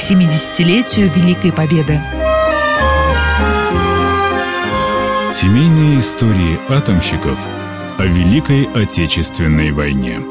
к 70-летию Великой Победы. Семейные истории атомщиков о Великой Отечественной войне.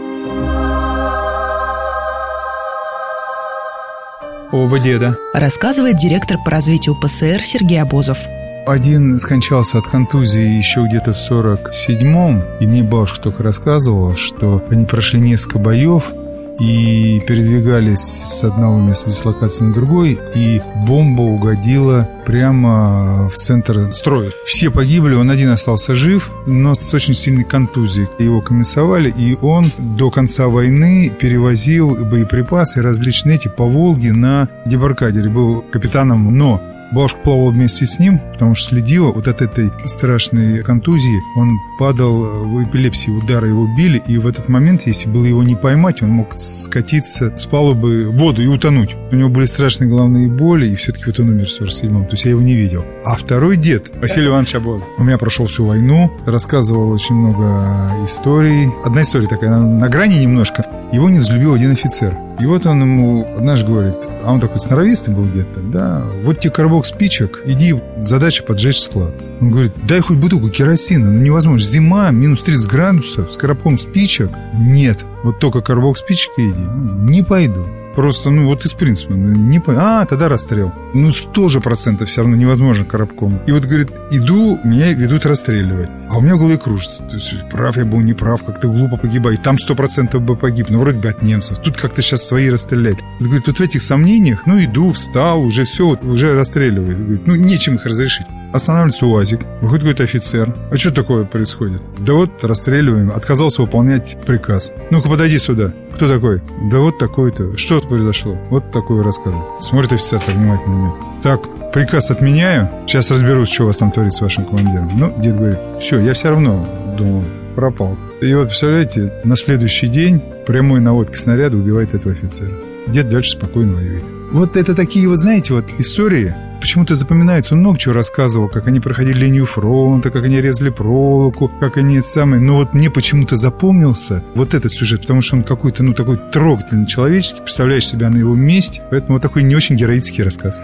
Оба деда. Рассказывает директор по развитию ПСР Сергей Обозов. Один скончался от контузии еще где-то в 47-м, и мне бабушка только рассказывала, что они прошли несколько боев, и передвигались с одного места дислокации на другой, и бомба угодила прямо в центр строя. Все погибли, он один остался жив, но с очень сильной контузией. Его комиссовали, и он до конца войны перевозил боеприпасы различные эти по Волге на дебаркадере. Был капитаном, но Бабушка плавала вместе с ним, потому что следила вот от этой страшной контузии. Он падал в эпилепсии, удары его били, и в этот момент, если было его не поймать, он мог скатиться с палубы в воду и утонуть. У него были страшные головные боли, и все-таки вот он умер в 47-м, то есть я его не видел. А второй дед, Василий Иванович Абозов, у меня прошел всю войну, рассказывал очень много историй. Одна история такая, на грани немножко. Его не взлюбил один офицер. И вот он ему однажды говорит, а он такой сноровистый был где-то, да, вот тебе коробок спичек, иди, задача поджечь склад. Он говорит, дай хоть бутылку керосина, ну невозможно, зима, минус 30 градусов, с коробком спичек. Нет, вот только коробок спичек иди. Не пойду. Просто, ну, вот из принципа, ну, не по... А, тогда расстрел. Ну, сто же процентов все равно невозможно коробком. И вот, говорит, иду, меня ведут расстреливать. А у меня в голове кружится. То есть, прав я был, не прав, как-то глупо погибать. Там сто процентов бы погиб, но вроде бы от немцев. Тут как-то сейчас свои расстрелять. Вот, говорит, вот в этих сомнениях, ну, иду, встал, уже все, вот, уже расстреливают. Говорит, ну, нечем их разрешить. Останавливается УАЗик, выходит какой-то офицер. А что такое происходит? Да вот, расстреливаем. Отказался выполнять приказ. Ну-ка, подойди сюда. Кто такой? Да вот такой-то. Что произошло? Вот такой рассказ. Смотрит офицер так внимательно меня. Так, приказ отменяю. Сейчас разберусь, что у вас там творится с вашим командиром. Ну, дед говорит, все, я все равно думал, пропал. И вот, представляете, на следующий день прямой наводки снаряда убивает этого офицера. Дед дальше спокойно воюет. Вот это такие вот, знаете, вот истории, почему-то запоминаются. Он много чего рассказывал, как они проходили линию фронта, как они резали проволоку, как они самые... Но вот мне почему-то запомнился вот этот сюжет, потому что он какой-то, ну, такой трогательный человеческий, представляешь себя на его месте, поэтому вот такой не очень героический рассказ.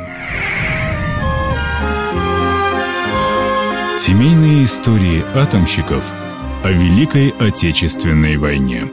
Семейные истории атомщиков о Великой Отечественной войне.